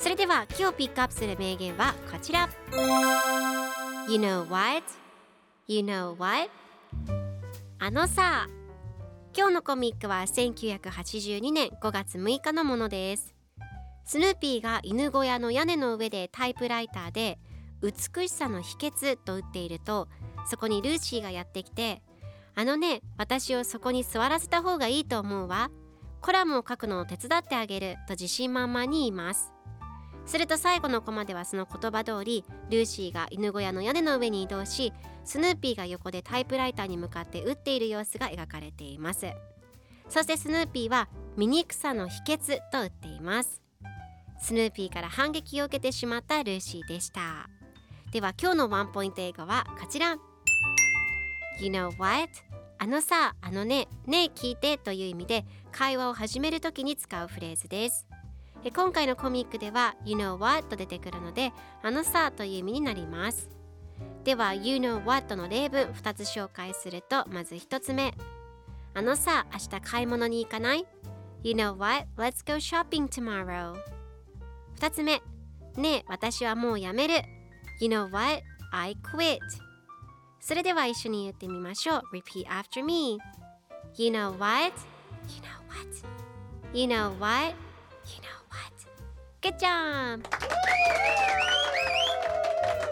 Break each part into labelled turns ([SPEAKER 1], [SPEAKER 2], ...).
[SPEAKER 1] それでは今日ピックアップする名言はこちら You know what? You know what? あのさ今日のコミックは1982年5月6日のものですスヌーピーが犬小屋の屋根の上でタイプライターで美しさの秘訣と打っているとそこにルーシーがやってきてあのね私をそこに座らせた方がいいと思うわコラムを書くのを手伝ってあげると自信満々に言いますすると最後のコマではその言葉通りルーシーが犬小屋の屋根の上に移動しスヌーピーが横でタイプライターに向かって打っている様子が描かれています。そしてスヌーピーは醜さの秘訣と打っています。スヌーピーから反撃を受けてしまったルーシーでした。では今日のワンポイント英語はこちら。You know what? あのさ、あのね、ねえ聞いてという意味で会話を始めるときに使うフレーズです。え今回のコミックでは You know what? と出てくるのであのさという意味になりますでは You know what? の例文2つ紹介するとまず1つ目あのさ明日買い物に行かない You know what? Let's go shopping tomorrow 2つ目ねえ私はもうやめる You know what? I quit それでは一緒に言ってみましょう Repeat after me You know what? You know what? You know what?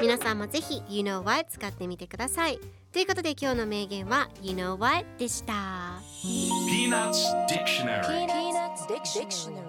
[SPEAKER 1] みなさんもぜひ You know what 使ってみてください。ということで今日の名言は You know why でした。
[SPEAKER 2] ピー
[SPEAKER 3] ナツディクショナリ